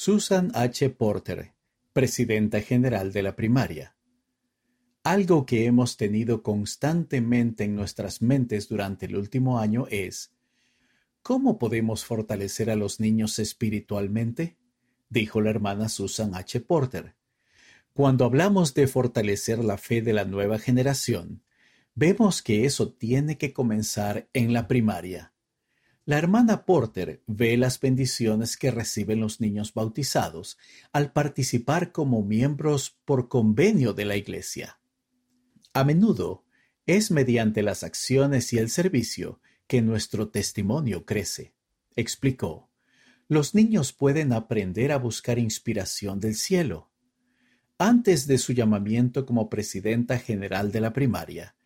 Susan H. Porter, presidenta general de la primaria. Algo que hemos tenido constantemente en nuestras mentes durante el último año es ¿Cómo podemos fortalecer a los niños espiritualmente? dijo la hermana Susan H. Porter. Cuando hablamos de fortalecer la fe de la nueva generación, vemos que eso tiene que comenzar en la primaria. La hermana Porter ve las bendiciones que reciben los niños bautizados al participar como miembros por convenio de la Iglesia. A menudo es mediante las acciones y el servicio que nuestro testimonio crece. Explicó, los niños pueden aprender a buscar inspiración del cielo. Antes de su llamamiento como presidenta general de la primaria,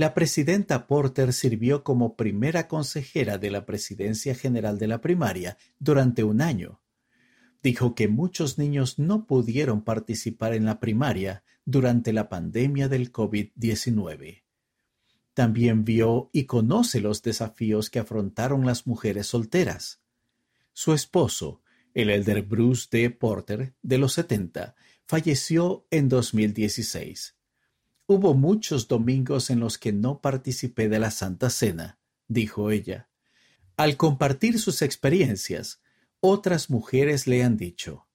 la presidenta Porter sirvió como primera consejera de la presidencia general de la primaria durante un año. Dijo que muchos niños no pudieron participar en la primaria durante la pandemia del COVID-19. También vio y conoce los desafíos que afrontaron las mujeres solteras. Su esposo, el elder Bruce D. Porter, de los 70, falleció en 2016. Hubo muchos domingos en los que no participé de la Santa Cena, dijo ella. Al compartir sus experiencias, otras mujeres le han dicho,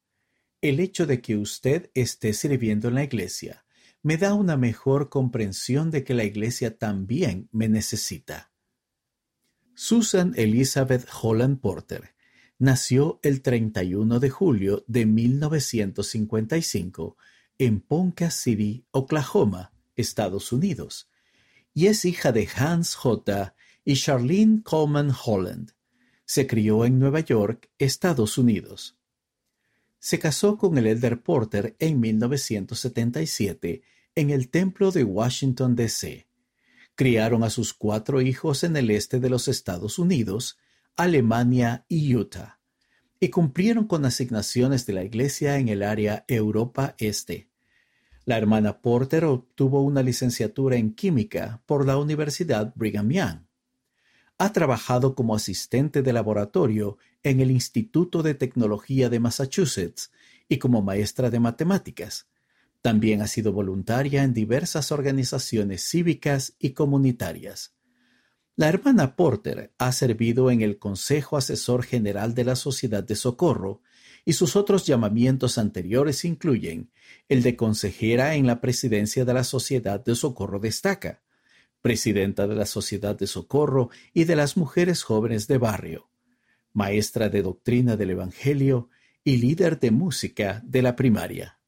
el hecho de que usted esté sirviendo en la iglesia me da una mejor comprensión de que la iglesia también me necesita. Susan Elizabeth Holland Porter nació el 31 de julio de 1955 en Ponca City, Oklahoma, Estados Unidos, y es hija de Hans J. y Charlene Coleman Holland. Se crió en Nueva York, Estados Unidos. Se casó con el Elder Porter en 1977 en el Templo de Washington, D.C. Criaron a sus cuatro hijos en el este de los Estados Unidos, Alemania y Utah, y cumplieron con asignaciones de la Iglesia en el área Europa Este. La hermana Porter obtuvo una licenciatura en química por la Universidad Brigham Young. Ha trabajado como asistente de laboratorio en el Instituto de Tecnología de Massachusetts y como maestra de matemáticas. También ha sido voluntaria en diversas organizaciones cívicas y comunitarias. La hermana Porter ha servido en el Consejo Asesor General de la Sociedad de Socorro y sus otros llamamientos anteriores incluyen el de consejera en la presidencia de la Sociedad de Socorro Destaca, presidenta de la Sociedad de Socorro y de las Mujeres Jóvenes de Barrio, maestra de doctrina del Evangelio y líder de música de la primaria.